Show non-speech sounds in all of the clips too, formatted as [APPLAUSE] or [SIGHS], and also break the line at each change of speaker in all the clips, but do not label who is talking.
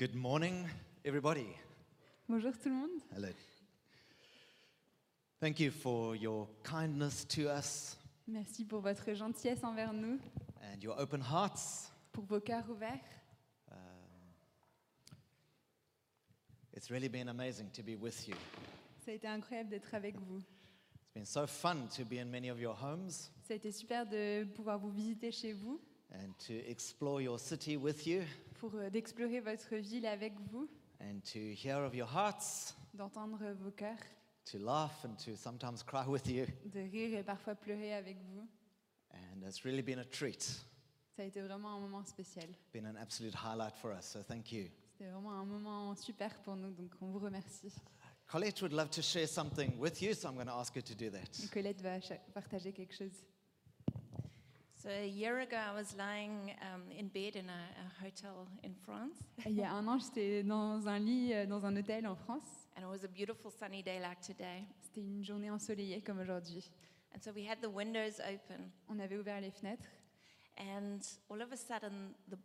Good morning, everybody.
Bonjour tout le monde.
Hello. Thank you for your kindness to us
Merci pour votre gentillesse envers nous,
and your open hearts.
pour vos cœurs ouverts.
Um, it's really been amazing to be with you.
Ça a été incroyable d'être avec vous.
It's been so fun to be in many of your homes
Ça a été super de pouvoir vous visiter chez vous,
and to explore your city with you
pour euh, d'explorer votre ville avec vous,
and to hear of your hearts,
d'entendre vos cœurs,
to laugh and to sometimes cry with you.
de rire et parfois pleurer avec vous.
And it's really been a treat,
Ça a été vraiment un moment spécial.
been an absolute highlight for us. So thank you.
C'était vraiment un moment super pour nous, donc on vous remercie.
Colette would love to share something with you, so I'm going to ask her to do that.
Colette va partager quelque chose.
So a year ago, I was lying um, in bed in a, a hotel in France, [LAUGHS]
Il y a un an, j'étais dans un lit euh, dans un hôtel en France.
and it was a beautiful sunny day like today.
C'était une journée ensoleillée comme aujourd'hui.
And so we had the windows open,
On avait ouvert les fenêtres
and all of a sudden, the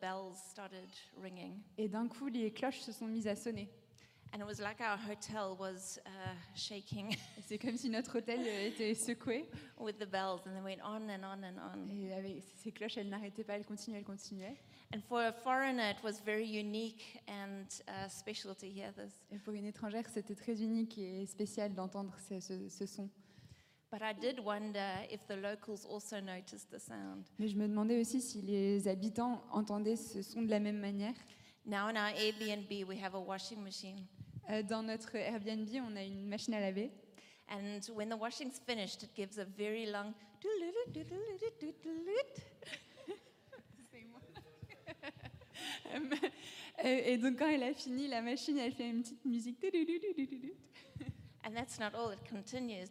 bells started ringing,
et d'un coup, les cloches se sont mises à sonner.
And it was like our hotel was uh, shaking [LAUGHS]
C'est comme si notre hôtel euh, était secoué.
with the bells, and they went on and on and on.
Et avec ces cloches, elles n'arrêtaient pas, elles continuaient, elles continuaient.
And for a foreigner, it was very unique and uh, special to hear this.
Et pour une étrangère, c'était très unique et spécial d'entendre ce, ce- ce son.
But I did wonder if the locals also noticed the sound.
Mais je me demandais aussi si les habitants entendaient ce son de la même manière.
Now in our Airbnb, we have a washing machine.
Euh, Dans notre Airbnb, on a une machine à laver.
And when the washing's finished, it gives a very long.
Et, et donc, quand elle a fini, la machine, elle fait une petite musique.
And that's not all, it continues.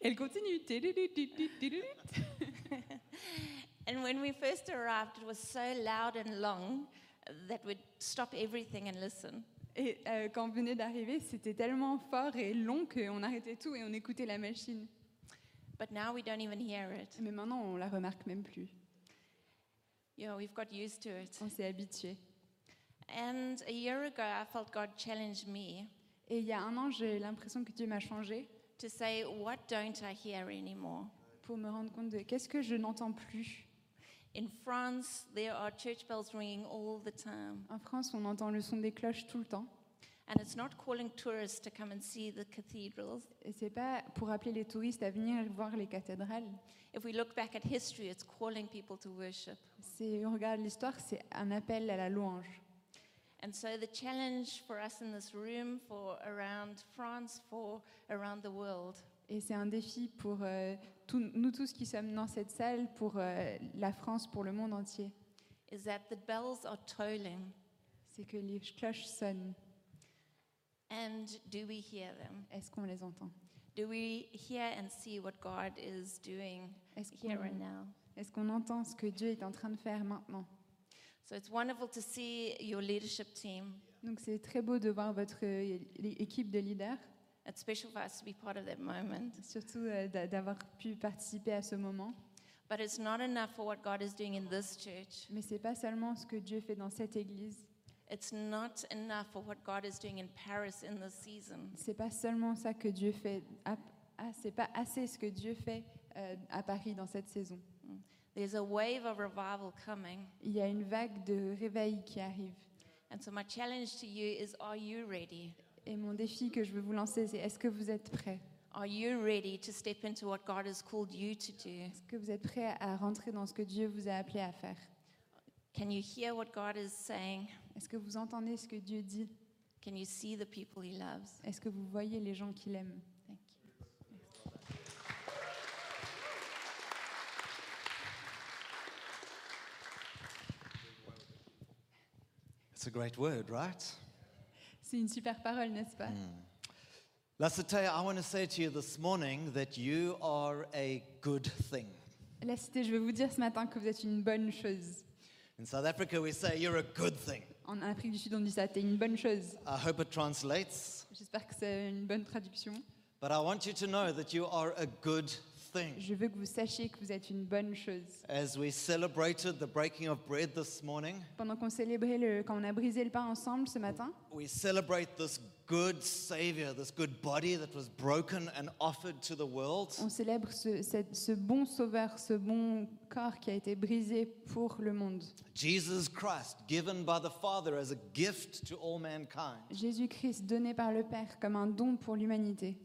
Elle continue.
And when we first arrived, it was so loud and long that we'd stop everything and listen.
Et euh, quand on venait d'arriver, c'était tellement fort et long qu'on arrêtait tout et on écoutait la machine.
But now we don't even hear it.
Mais maintenant, on la remarque même plus.
Yeah, we've got used to it.
On s'est habitué.
And a year ago, I felt God challenge me
Et il y a un an, j'ai l'impression que Dieu m'a changé
to say, What don't I hear anymore?
pour me rendre compte de qu'est-ce que je n'entends plus.
In France, there are church bells ringing all the time.
En France, on entend le son des cloches tout le temps.
And it's not calling tourists to come and see the cathedrals.
Et c'est pas pour appeler les touristes à venir voir les cathédrales.
If we look back at history, it's calling people to worship.
C'est, on regarde l'histoire, c'est un appel à la louange.
And so the challenge for us in this room, for around France, for around the world,
Et c'est un défi pour euh, nous tous qui sommes dans cette salle, pour euh, la France, pour le monde entier.
is that the bells are tolling.
C'est que les cloches sonnent.
And do we hear them?
Est-ce qu'on les entend?
Do we hear and see what God is doing
Est-ce
here and
qu'on,
now?
est-ce qu'on entend ce que Dieu est en train de faire maintenant?
So it's wonderful to see your leadership team.
Donc c'est très beau de voir votre euh, équipe de leaders,
It's special for us to be part of that moment.
surtout euh, d'a- d'avoir pu participer à ce moment.
But it's not enough for what God is doing in this church.
Mais c'est pas seulement ce que Dieu fait dans cette église.
It's not enough for what God is doing in Paris in this season.
C'est pas seulement ça que Dieu fait. Ah, c'est pas assez ce que Dieu fait euh, à Paris dans cette saison.
There's a wave of revival coming.
Il y a une vague de réveil qui arrive.
And so, my challenge to you is Are you ready?
Et mon défi que je veux vous lancer, c'est est-ce que vous êtes prêts?
Are you ready to step into what God has called you to do?
Est-ce que vous êtes prêts à rentrer dans ce que Dieu vous a appelé à faire?
Can you hear what God is saying?
Est-ce que vous entendez ce que Dieu dit?
Can you see the people He loves?
Est-ce que vous voyez les gens qu'il aime?
Thank you.
It's a great word, right?
C'est une super parole, n'est-ce pas?
Lasate, I want to say to you this morning that you are a good thing.
La cité, je veux vous dire ce matin que vous êtes une bonne chose.
In South Africa, we say you're a good thing.
En Afrique du Sud, on dit ça, t'es une bonne chose.
I hope it translates.
J'espère que c'est une bonne traduction.
But I want you to know that you are a good thing.
Je veux que vous sachiez que vous êtes une bonne chose.
As we celebrated the breaking of bread this morning,
Pendant qu'on célébrait le, quand on a brisé le pain ensemble ce matin,
we celebrate this good Savior, this good body that was broken and offered to the world.
on célèbre ce, cette- ce bon sauveur, ce bon corps qui a été brisé pour le monde.
Jesus Christ, given by the Father as a gift to all mankind,
Jésus-Christ donné par le Père comme un don pour l'humanité,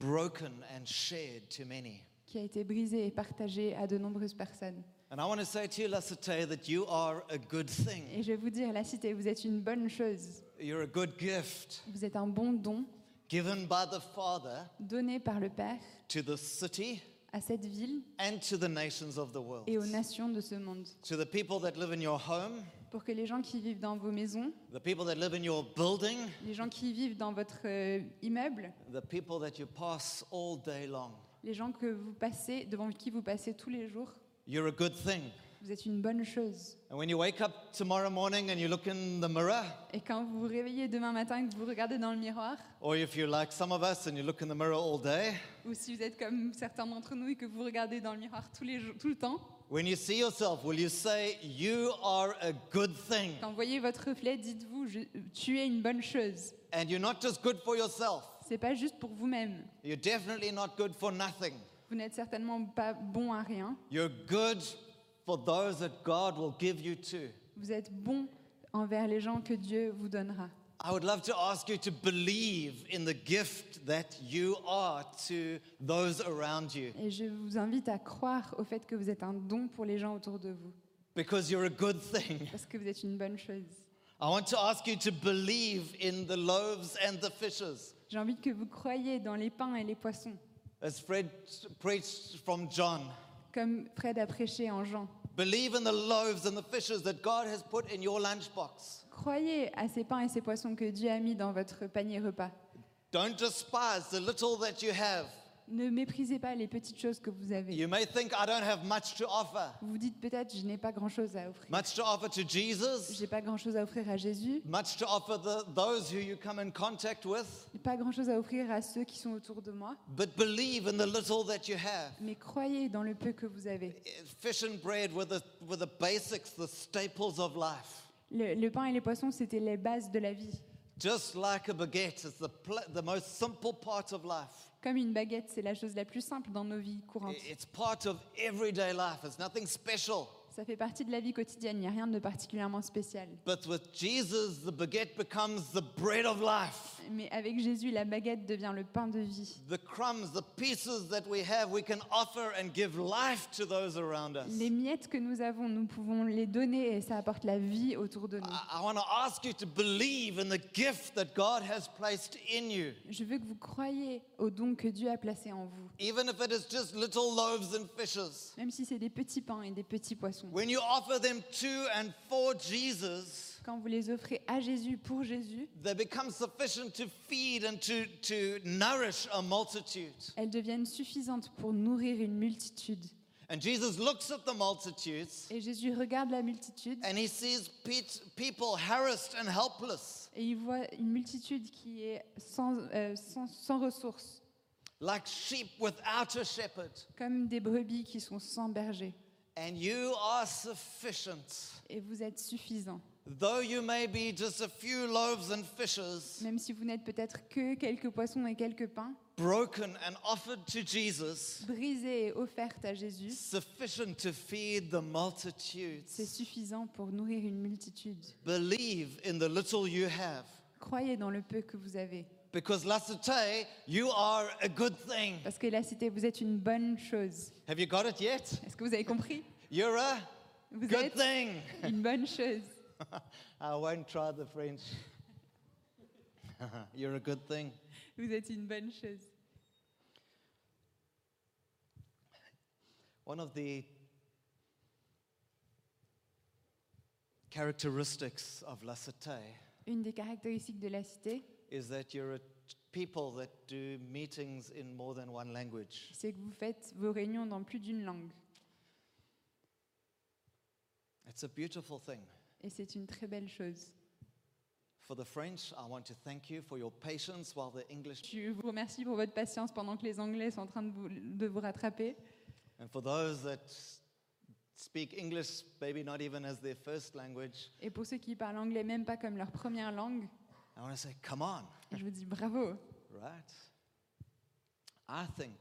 broken and shared to many.
Qui a été brisé et partagé à de nombreuses personnes.
And I want to say to you, Lasate, that you are a good thing.
Et je vais vous dire, la cité, vous êtes une bonne chose.
You're a good gift
Vous êtes un bon don
given by the Father
donné par le Père
to the city
à cette ville
and to the nations of the world.
et aux nations de ce monde.
To the people that live in your home,
Pour que les gens qui vivent dans vos maisons,
the people that live in your building,
les gens qui vivent dans votre euh, immeuble,
the people that you pass all day long.
Les gens que vous passez, devant qui vous passez tous les jours,
You're a good thing.
vous êtes une bonne chose.
And when you wake up tomorrow morning and you look in the mirror,
Et quand vous vous réveillez demain matin et que vous regardez dans le miroir,
or if you're like some of us and you look in the mirror all day,
ou si vous êtes comme certains d'entre nous et que vous regardez dans le miroir tous les jours, tout le temps,
when you see yourself, will you say, You are a good thing?
quand vous voyez votre reflet, dites-vous, tu es une bonne chose.
And you're not just good for yourself,
C'est pas juste pour vous-même.
you're definitely not good for nothing.
Vous n'êtes certainement pas bon à rien.
You're good for those that God will give you to.
Vous êtes bon envers les gens que Dieu vous donnera.
I would love to ask you to believe in the gift that you are to those around you
Et je vous invite à croire au fait que vous êtes un don pour les gens autour de vous,
because you're a good thing.
parce que vous êtes une bonne chose.
I want to ask you to believe in the loaves and the fishes.
J'ai envie que vous croyiez dans les pains et les poissons,
As Fred preached from John,
comme Fred a prêché en Jean.
believe in the loaves and the fishes that God has put in your lunchbox.
Croyez à ces pains et ces poissons que Dieu a mis dans votre panier repas.
Don't despise the little that you have.
Ne méprisez pas les petites choses que vous avez.
You may think, I don't have much to offer.
Vous vous dites peut-être, je n'ai pas grand-chose à offrir.
Much to offer to Jesus,
J'ai pas grand-chose à offrir à Jésus,
much to offer the, those who you come in contact with.
pas grand-chose à offrir à ceux qui sont autour de moi,
But believe in the little that you have.
mais croyez dans le peu que vous avez.
Fish and bread were the, were the basics, the staples of life.
Le, le pain et les poissons, c'était les bases de la vie.
Just like a baguette, it's the most simple part of life.
Comme une baguette, c'est la chose la plus simple dans nos vies courantes.
It's part of everyday life. It's nothing special.
Ça fait partie de la vie quotidienne, il n'y a rien de particulièrement spécial.
But with Jesus, the baguette becomes the bread of life.
Mais avec Jésus, la baguette devient le pain de vie.
The crumbs, the pieces that we have, we can offer and give life to those around us.
Les miettes que nous avons, nous pouvons les donner et ça apporte la vie autour de nous.
I, I want to ask you to believe in the gift that God has placed in you.
Je veux que vous croyiez au don que Dieu a placé en vous,
Even if it is just little loaves and fishes.
même si c'est des petits pains et des petits poissons.
When you offer them to and for Jesus,
Quand vous les offrez à Jésus, pour Jésus,
they become sufficient to feed and to, to nourish a multitude.
elles deviennent suffisantes pour nourrir une multitude.
And Jesus looks at the multitudes
Et Jésus regarde la multitude
and he sees pe- people harassed and helpless,
et il voit une multitude qui est sans, euh, sans, sans ressources,
like sheep without a shepherd.
comme des brebis qui sont sans berger.
And you are sufficient.
Et vous êtes suffisants.
Though you may be just a few loaves and fishes,
Même si vous n'êtes peut-être que quelques poissons et quelques pains,
broken and offered to Jesus,
brisés et offertes à Jésus,
sufficient to feed the multitudes.
c'est suffisant pour nourrir une multitude.
Believe in the little you have.
Croyez dans le peu que vous avez.
Because la cité, you are a good thing.
Parce que la cité, vous êtes une bonne chose.
Have you got it yet?
Est-ce que vous avez compris
You're a
Vous
good
êtes
thing.
une bonne chose. [LAUGHS]
I won't try the French. [LAUGHS] You're a good thing.
Vous êtes une bonne chose.
One of the characteristics of Lasate
Une des caractéristiques de la cité,
is that you're a t- people that do meetings in more than one language.
c'est que vous faites vos réunions dans plus d'une langue.
It's a beautiful thing.
Et c'est une très belle chose.
For the French, I want to thank you for your patience while the English.
Je vous remercie pour votre patience pendant que les Anglais sont en train de vous, de vous rattraper.
And for those that speak English, maybe not even as their first language,
Et pour ceux qui parlent anglais même pas comme leur première langue,
I want to say, come on,
je vous dis bravo.
right? I think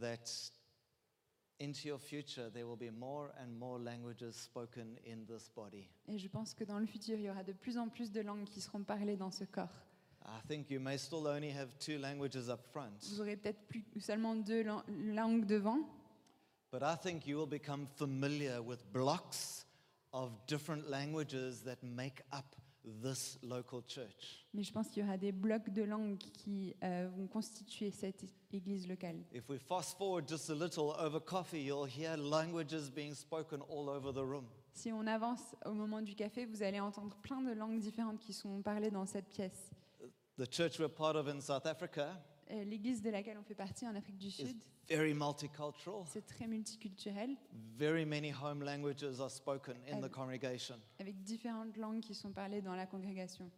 that into your future there will be more and more languages spoken in this body.
Et je pense que dans le futur, il y aura de plus en plus de langues qui seront parlées dans ce corps.
I think you may still only have two languages up front,
Vous aurez peut-être plus seulement deux lan- langues devant,
but I think you will become familiar with blocks of different languages that make up this local church.
mais je pense qu'il y aura des blocs de langues qui euh, vont constituer cette église locale.
If we fast forward just a little over coffee, you'll hear languages being spoken all over the room.
Si on avance au moment du café, vous allez entendre plein de langues différentes qui sont parlées dans cette pièce.
The church we're part of in South Africa
Euh, L'église de laquelle on fait partie en Afrique du Sud,
very multicultural.
c'est très multiculturel,
Very many home languages are spoken in the congregation.
avec différentes langues qui sont parlées dans la congrégation.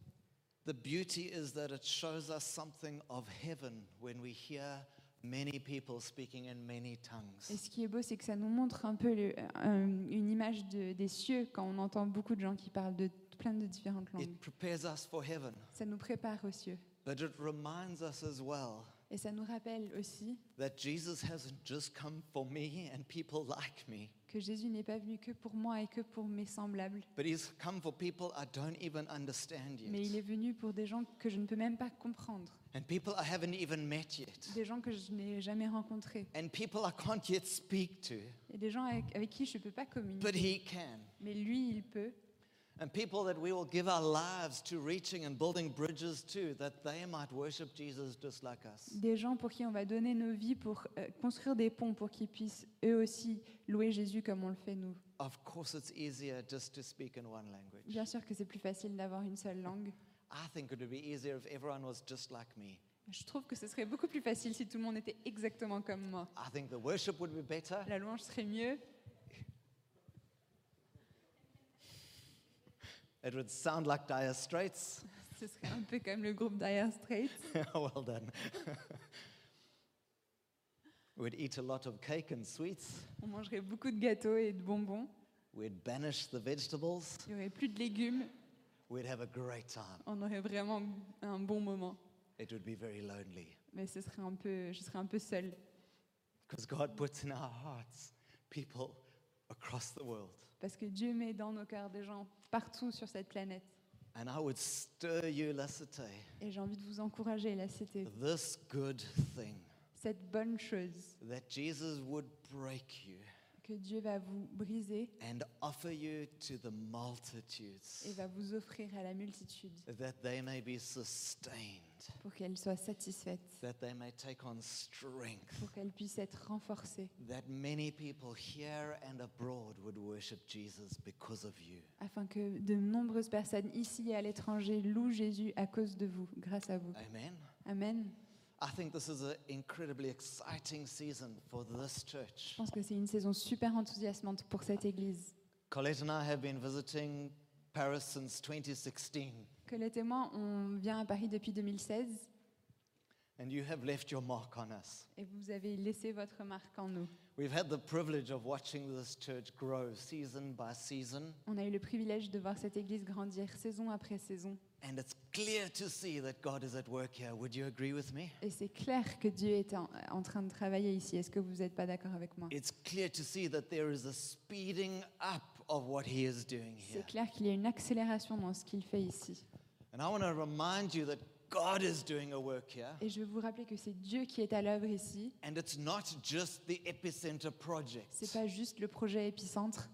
The beauty is that it shows us something of heaven when we hear many people speaking in many
Et
tongues.
ce qui est beau, c'est que ça nous montre un peu le- un- une image de- des cieux quand on entend beaucoup de gens qui parlent de plein de différentes langues.
It prepares us for heaven,
Ça nous prépare aux cieux.
But it reminds us as well
Et ça nous rappelle aussi
that Jesus hasn't just come for me and people like me,
que Jésus n'est pas venu que pour moi et que pour mes semblables,
but he's come for people I don't even understand
mais il
yet,
est venu pour des gens que je ne peux même pas comprendre,
and people I haven't even met yet,
des gens que je n'ai jamais rencontrés,
and people I can't yet speak to,
et des gens avec, avec qui je ne peux pas
but
communiquer.
he can.
Mais lui, il peut.
And people that we will give our lives to reaching and building bridges to, that they might worship Jesus just like us.
Des gens pour qui on va donner nos vies pour euh, construire des ponts pour qu'ils puissent eux aussi louer Jésus comme on le fait nous.
Of course, it's easier just to speak in one language.
Bien sûr que c'est plus facile d'avoir une seule langue.
I think it would be easier if everyone was just like me.
Je trouve que ce serait beaucoup plus facile si tout le monde était exactement comme moi.
I think the worship would be better.
La louange serait mieux,
It would sound like Dire Straits. [LAUGHS]
ce serait un peu comme le groupe Dire Straits. [LAUGHS]
well done. [LAUGHS] We'd eat a lot of cake and sweets.
On mangerait beaucoup de gâteaux et de bonbons.
We'd banish the vegetables.
Il n'y aurait plus de légumes.
We'd have a great time.
On aurait vraiment un bon moment.
It would be very lonely
Mais ce serait un peu, je serais un peu seule.
because God puts in our hearts people across the world.
Parce que Dieu met dans nos cœurs des gens partout sur cette planète.
And I would stir you, Lasite,
Et j'ai envie de vous encourager,
this good thing
cette bonne chose.
that Jesus would break you
que Dieu va vous briser
and offer you to the multitudes
et va vous offrir à la multitude
that they may be sustained,
pour qu'elle soit satisfaite,
that they may take on strength,
pour qu'elle puisse être renforcée,
that many people here and abroad would worship Jesus because of you.
afin que de nombreuses personnes ici et à l'étranger louent Jésus à cause de vous, grâce à vous.
Amen.
Amen.
I think this is an incredibly exciting season for this
Je
church.
pense que c'est une saison super enthousiasmante pour cette église.
Colette and I have been visiting Paris since 2016,
Colette et moi, on vient à Paris depuis 2016
and you have left your mark on us.
et vous avez laissé votre marque en nous.
We've had the privilege of watching this church grow season by season,
On a eu le privilège de voir cette église grandir saison après saison.
And it's clear to see that God is at work here. Would you agree with me?
Et c'est clair que Dieu est en, en train de travailler ici. Est-ce que vous n'êtes pas d'accord avec moi?
It's clear to see that there is a speeding up of what He is doing here.
C'est clair qu'il y a une accélération dans ce qu'il fait ici.
And I want to remind you that God is doing a work here,
Et je veux vous rappeler que c'est Dieu qui est à l'œuvre ici.
and it's not just the Epicenter project.
C'est pas juste le projet épicentre.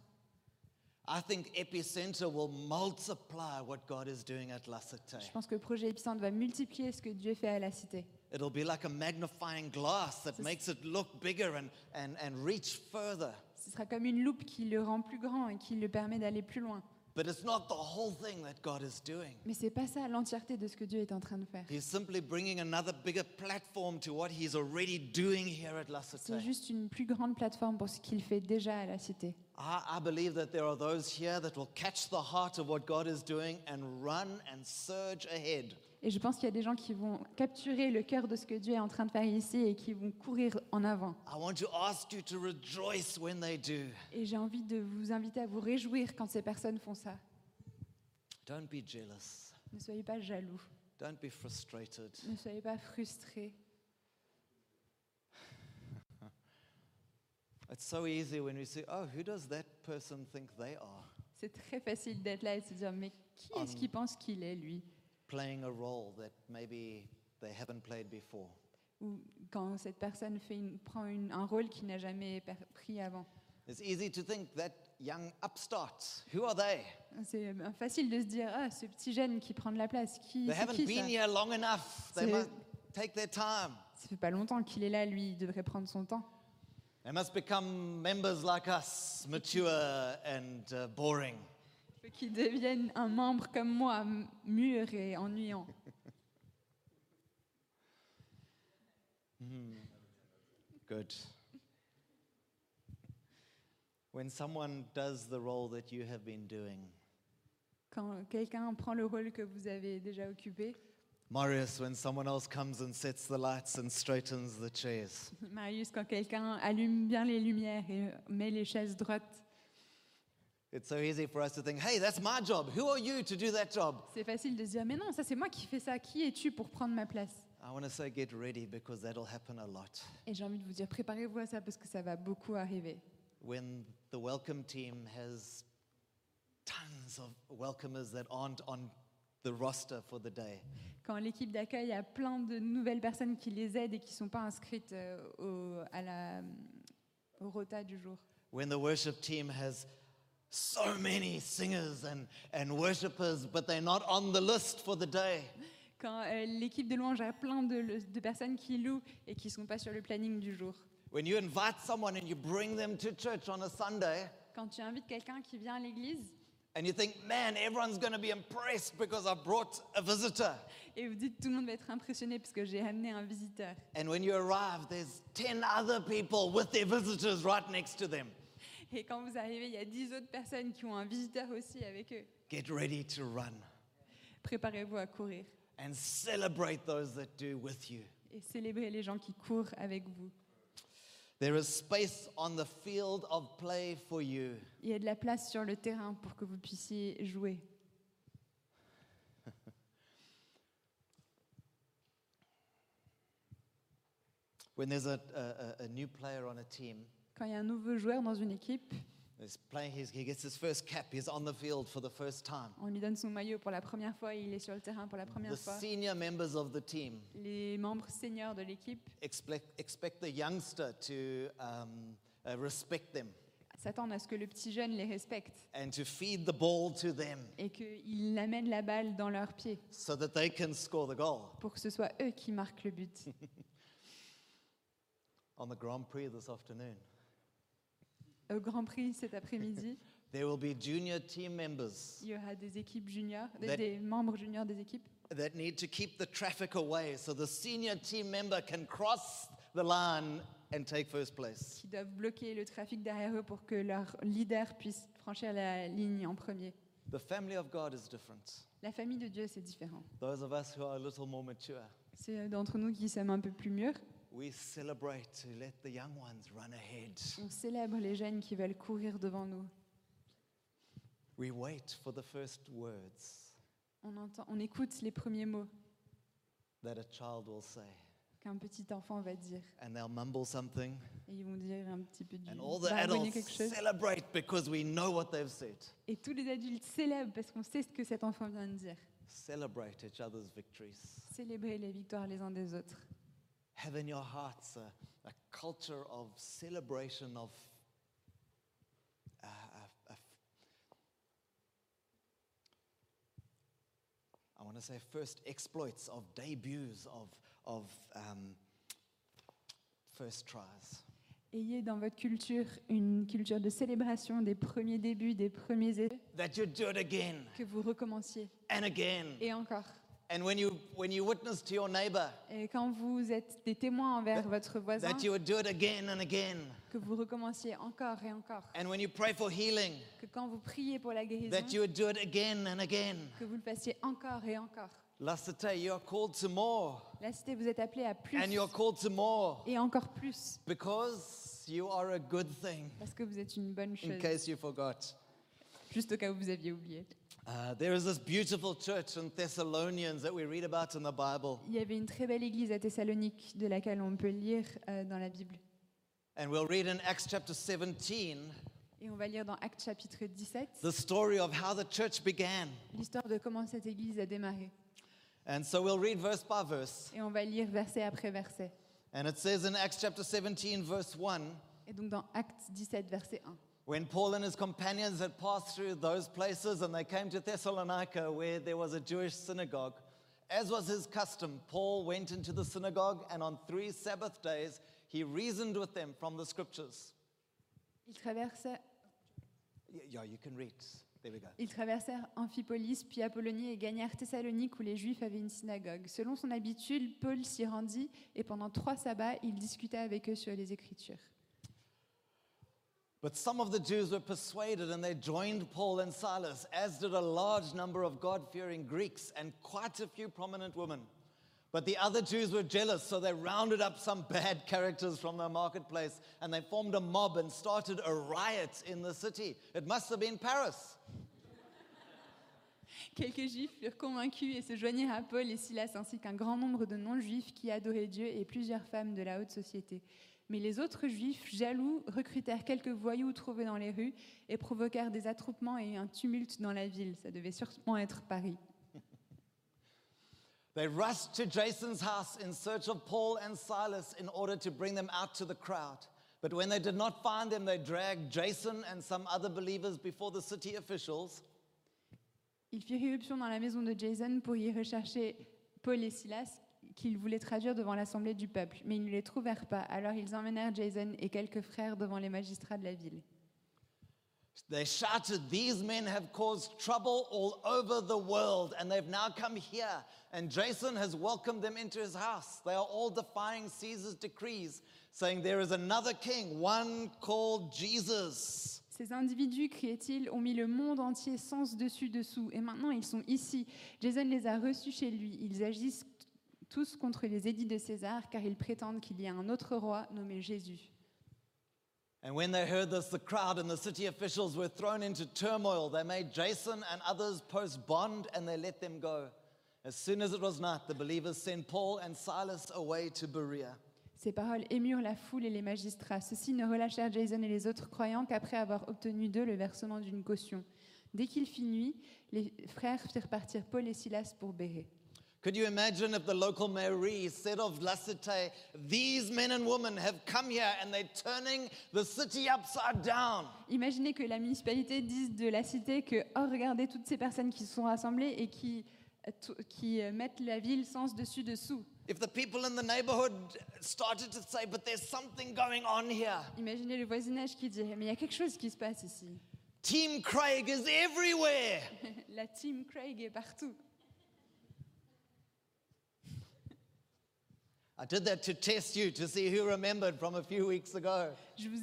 I think Epicenter will multiply what God is doing at La Cité.
Je pense que le projet épicentre va multiplier ce que Dieu fait à la cité.
It'll be like a magnifying glass that makes it look bigger and, and, and reach further.
Ce sera comme une loupe qui le rend plus grand et qui le permet d'aller plus loin.
But it's not the whole thing that God is doing.
Mais c'est pas ça l'entièreté de ce que Dieu est en train de faire.
He's simply bringing another bigger platform to what He's already doing here at La
C'est
Cité.
juste une plus grande plateforme pour ce qu'il fait déjà à la cité.
I, I believe that there are those here that will catch the heart of what God is doing and run and surge ahead.
Et je pense qu'il y a des gens qui vont capturer le cœur de ce que Dieu est en train de faire ici et qui vont courir en avant.
I want to ask you to rejoice when they do.
Et j'ai envie de vous inviter à vous réjouir quand ces personnes font ça.
Don't be jealous.
Ne soyez pas jaloux,
Don't be frustrated.
ne soyez pas frustrés.
It's so easy when we say, oh, who does that person think they are?
C'est très facile d'être là et de se dire mais qui est-ce
Hum.
qui pense qu'il est lui?
Playing a role that maybe they haven't played before.
Ou quand cette personne fait une- prend une- un rôle qu'il n'a jamais pris avant.
It's easy to think that young upstart, who are they?
C'est euh, facile de se dire ah ce petit jeune qui prend de la place qui
They
qui
been
ça?
here long enough. They must take their time.
Ça fait pas longtemps qu'il est là lui il devrait prendre son temps.
They must become members like us, mature and uh, boring.
Faut qu'il devienne un membre comme moi mûr et ennuyant.
Good. When someone does the role that you have been doing,
Quand quelqu'un prend le rôle que vous avez déjà occupé,
Marius, when someone else comes and sets the lights and straightens the chairs, [LAUGHS]
Marius, quand quelqu'un allume bien les lumières et met les chaises droites,
it's so easy for us to think, hey, that's my job. Who are you to do that job?
c'est facile de se dire mais non, ça c'est moi qui fais ça. Qui es-tu pour prendre ma place?
I want to say, get ready because that'll happen a lot.
Et j'ai envie de vous dire préparez-vous à ça parce que ça va beaucoup arriver.
When the welcome team has tons of welcomers that aren't on the roster for the day,
Quand l'équipe d'accueil a plein de nouvelles personnes qui les aident et qui ne sont pas inscrites euh, au, à la, au rota du jour.
when the worship team has so many singers and, and worshipers, but they're not on the list for the day.
Quand euh, l'équipe de louange a plein de, de personnes qui louent et qui ne sont pas sur le planning du jour.
When you invite someone and you bring them to church on a Sunday,
Quand tu invites quelqu'un qui vient à l'église
and you think, man, everyone's going to be impressed because I brought a visitor.
et vous dites tout le monde va être impressionné parce que j'ai amené un visiteur.
And when you arrive, there's 10 other people with their visitors right next to them.
Et quand vous arrivez, il y a dix autres personnes qui ont un visiteur aussi avec eux.
Get ready to run
Préparez-vous à courir
and celebrate those that do with you.
et célébrez les gens qui courent avec vous.
There is space on the field of play for you.
Il y a de la place sur le terrain pour que vous puissiez jouer.
When there's a, a, a- new player on a team,
Quand il y a un nouveau joueur dans une équipe,
he's playing his, he gets his first cap, he's on the field for the first time.
on lui donne son maillot pour la première fois et il est sur le terrain pour la première
The
fois.
senior members of the team
Les membres seniors de l'équipe
expect, expect the youngster to um, uh, respect them
s'attendent à ce que le petit jeune les respecte
and to feed the ball to them
et qu'il amène la balle dans leurs pieds
so that they can score the goal.
pour que ce soit eux qui marquent le but. [LAUGHS]
On the Grand Prix this afternoon,
Au Grand Prix cet après-midi, [LAUGHS]
there will be junior team members
il y aura des équipes juniors, des,
That-
des membres juniors des équipes
that need to keep the traffic away so the senior team member can cross the line and take first place.
qui doivent bloquer le trafic derrière eux pour que leur leader puisse franchir la ligne en premier.
The family of God is different.
La famille de Dieu, c'est différent.
Those of us who are a little more mature,
C'est d'entre nous qui sommes un peu plus mûrs.
We celebrate to let the young ones run ahead.
On célèbre les jeunes qui veulent courir devant nous.
We wait for the first words
On, entend, on écoute les premiers mots
that a child will say.
qu'un petit enfant va dire.
And they'll mumble something,
Et ils vont dire un petit peu du
and all the
baragouiner
adults
quelque chose.
celebrate because we know what they've said.
Et tous les adultes célèbrent parce qu'on sait ce que cet enfant vient de dire.
Celebrate each other's victories.
Célébrer les victoires les uns des autres.
Have in your hearts a, a culture of celebration of. Uh, uh, uh, I want to say first exploits, of debuts, of, of um, first tries.
Ayez dans votre culture une culture de célébration des premiers débuts, des premiers essais,
That you do it again
que vous recommenciez.
and again
Et encore.
And when you, when you witness to your neighbor,
Et quand vous êtes des témoins envers votre voisin,
that you would do it again and again.
que vous recommenciez encore et encore.
And when you pray for healing,
Que quand vous priez pour la guérison,
that you would do it again and again.
que vous le fassiez encore et encore.
La Cité, you are called to more.
La cité, vous êtes appelés à plus
And you are called to more
et encore plus,
because you are a good thing,
parce que vous êtes une bonne
in
chose,
case you forgot.
juste au cas où vous aviez oublié.
Uh, there is this beautiful church in Thessalonians that we read about in the Bible.
Il y avait une très belle église à Thessalonique de laquelle on peut lire euh, dans la Bible.
And we'll read in Acts chapter 17
Et on va lire dans Actes chapitre 17
the story of how the church began.
l'histoire de comment cette église a démarré.
And so we'll read verse by verse.
Et on va lire verset après verset.
And it says in Acts chapter 17, verse 1
Et donc dans Actes 17, verset 1.
When Paul and his companions had passed through those places and they came to Thessalonica where there was a Jewish synagogue, as was his custom, Paul went into the synagogue and on three Sabbath days he reasoned with them from the scriptures.
Ils traversèrent,
Yeah, you can read. There we go.
ils traversèrent Amphipolis, puis Apollonie et gagnèrent Thessalonique où les Juifs avaient une synagogue. Selon son habitude, Paul s'y rendit et pendant trois sabbats, il discuta avec eux sur les Écritures.
But some of the Jews were persuaded and they joined Paul and Silas, as did a large number of God fearing Greeks and quite a few prominent women. But the other Jews were jealous, so they rounded up some bad characters from the marketplace and they formed a mob and started a riot in the city. It must have been Paris.
Quelques Juifs furent convaincus et se joignirent à Paul et Silas ainsi qu'un grand nombre de non-juifs qui adoraient Dieu et plusieurs femmes de la haute société. Mais les autres juifs, jaloux, recrutèrent quelques voyous trouvés dans les rues et provoquèrent des attroupements et un tumulte dans la ville. Ça devait sûrement être Paris.
They rushed to Jason's house in search of Paul and Silas in order to bring them out to the crowd. But when they did not find them, they dragged Jason and some other believers before the city officials.
Ils firent irruption dans la maison de Jason pour y rechercher Paul et Silas qu'ils voulaient traduire devant l'assemblée du peuple. Mais ils ne les trouvèrent pas. Alors ils emmenèrent Jason et quelques frères devant les magistrats de la ville.
They shouted, These men have caused trouble all over the world, and they've now come here. And Jason has welcomed them into his house. They are all defying Caesar's decrees, saying there is another king, one called Jesus.
Ces individus, criait-il, ont mis le monde entier sens dessus dessous, et maintenant ils sont ici. Jason les a reçus chez lui. Ils agissent tous contre les édits de César, car ils prétendent qu'il y a un autre roi nommé Jésus.
And when they heard this, the crowd and the city officials were thrown into turmoil. They made Jason and others post bond and they let them go. As soon as it was night, the believers sent Paul and Silas away to Berea.
Ces paroles émurent la foule et les magistrats. Ceux-ci ne relâchèrent Jason et les autres croyants qu'après avoir obtenu d'eux le versement d'une caution. Dès qu'il fit nuit, les frères firent partir Paul et Silas pour Bérée.
Could you imagine if the local mairie said of La Cité, These men and women have come here and they're turning the city upside down?
Imaginez que la municipalité dise de la cité que oh regardez toutes ces personnes qui se sont rassemblées et qui, euh, qui euh, mettent la ville sens dessus dessous.
If the people in the neighborhood started to say, But there's something going on here.
Imaginez le voisinage qui dirait mais il y a quelque chose qui se passe ici.
Team Craig is everywhere. [LAUGHS]
La team Craig est partout.
I did that to test you to see who remembered from a few weeks ago.
Je vous-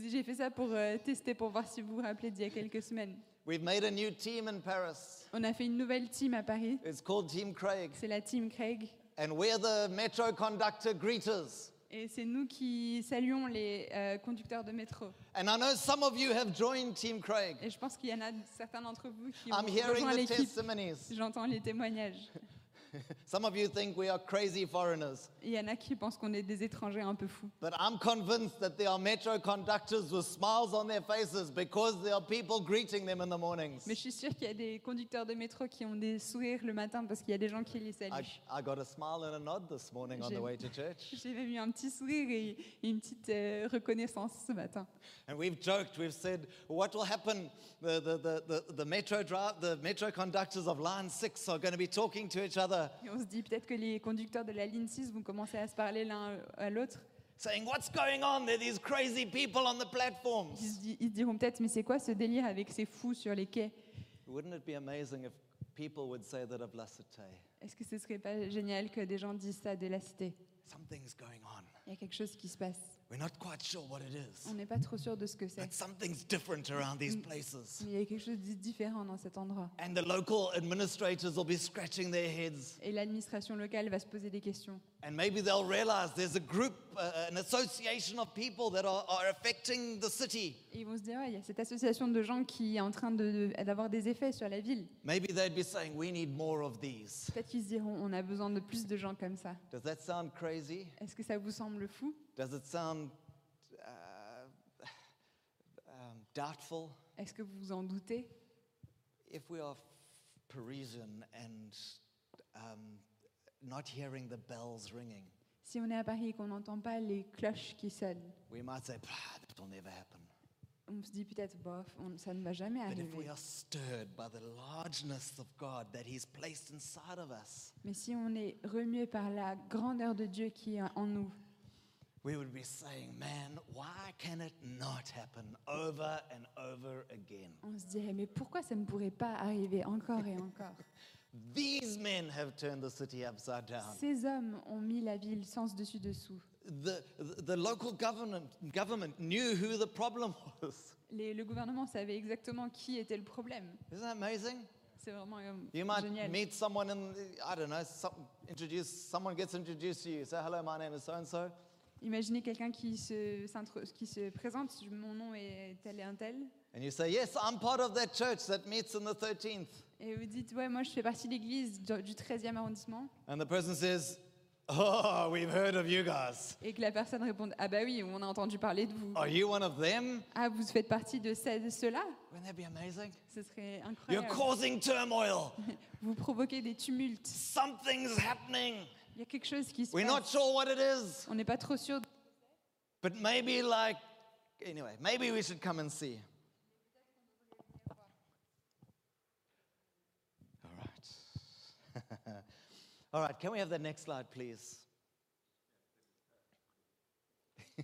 J'ai fait ça pour euh, tester pour voir si vous vous rappelez d'il y a quelques semaines.
We've made a new team in Paris.
On a fait une nouvelle team à Paris.
It's called Team Craig.
C'est la team Craig.
And we're the metro conductor greeters.
Et c'est nous qui saluons les euh, conducteurs de métro.
And I know some of you have joined Team Craig.
Et je pense qu'il y en a certains d'entre vous qui ont
I'm hearing
rejoint l'équipe.
testimonies.
J'entends les témoignages. [LAUGHS]
Some of you think we are crazy foreigners.
Il y en a qui pensent qu'on est des étrangers un peu fous.
But I'm convinced that there are metro conductors with smiles on their faces because there are people greeting them in the mornings.
Mais je suis sûre qu'il y a des conducteurs de métro qui ont des sourires le matin parce qu'il y a des gens qui les
I,
saluent.
I got a smile and a nod this morning on the
J'ai-
way to church. [LAUGHS]
J'ai même eu un petit sourire et une petite euh, reconnaissance ce matin.
And we've joked, we've said, what will happen? The, the, the, the, the, metro, dri- the metro conductors of Line 6 are going to be talking to each other,
Et on se dit peut-être que les conducteurs de la ligne 6 vont commencer à se parler l'un à l'autre.
saying, What's going on? There are these crazy people on the platforms.
Ils se, di- ils se diront peut-être mais c'est quoi ce délire avec ces fous sur les quais?
Wouldn't it be amazing if people would say that of La Cité.
Est-ce que ce serait pas génial que des gens disent ça de la cité
Something's going on.
Il y a quelque chose qui se passe.
We're not quite sure what it is,
On n'est pas trop sûr de ce que c'est.
but something's different around these places.
Mais il y a quelque chose de différent dans cet endroit.
And the local administrators will be scratching their heads.
Et l'administration locale va se poser des questions.
And maybe they'll realize there's a group, uh, an association of people that are, are affecting the city.
Et ils vont se dire, il y a cette association de gens qui est en train de- de- d'avoir des effets sur la ville.
Maybe they'd be saying, We need more of these.
Peut-être qu'ils se diront, on a besoin de plus de gens comme ça.
Does that sound crazy?
Est-ce que ça vous semble fou?
Does it sound uh, um, doubtful?
Est-ce que vous vous en doutez?
If we are Parisian and um, not hearing the bells ringing,
Si on est à Paris et qu'on n'entend pas les cloches qui sonnent,
we might say, "Ah, that will never happen.
on se dit peut-être, bof, on- ça ne va jamais
But if we
arriver.
are stirred by the largeness of God that He's placed inside of us,
Mais si on est remué par la grandeur de Dieu qui est en nous,
we would be saying, Man, why can it not happen over and over again?
on se dirait, mais pourquoi ça ne pourrait pas arriver encore et encore? [LAUGHS]
These men have turned the city upside down.
Ces hommes ont mis la ville sens dessus dessous.
The, the, local government, government knew who the problem was.
Les- le gouvernement savait exactement qui était le problème.
Isn't that amazing?
C'est vraiment euh,
You might
génial.
meet someone and I don't know, some, introduce someone gets introduced to you. Say hello, my name is so and so.
Imaginez quelqu'un qui se, s'intro- qui se présente, mon nom est tel et un tel,
And you say, Yes, I'm part of that church that meets in the 13th.
et vous dites, ouais, moi je fais partie de l'église du du 13e arrondissement,
And the person says, Oh, we've heard of you guys.
et que la personne réponde, ah bah oui, on a entendu parler de vous.
Are you one of them?
Ah, vous faites partie de, de ceux-là?
Wouldn't that be amazing?
Ce serait
You're
incroyable.
causing turmoil. [LAUGHS]
Vous provoquez des tumultes.
Something's happening.
Il y a quelque chose qui se
We're not
passe.
sure what it is,
On n'est pas trop sûr.
but maybe like, anyway, maybe we should come and see. All right. [LAUGHS] All right, can we have the next slide, please? [LAUGHS]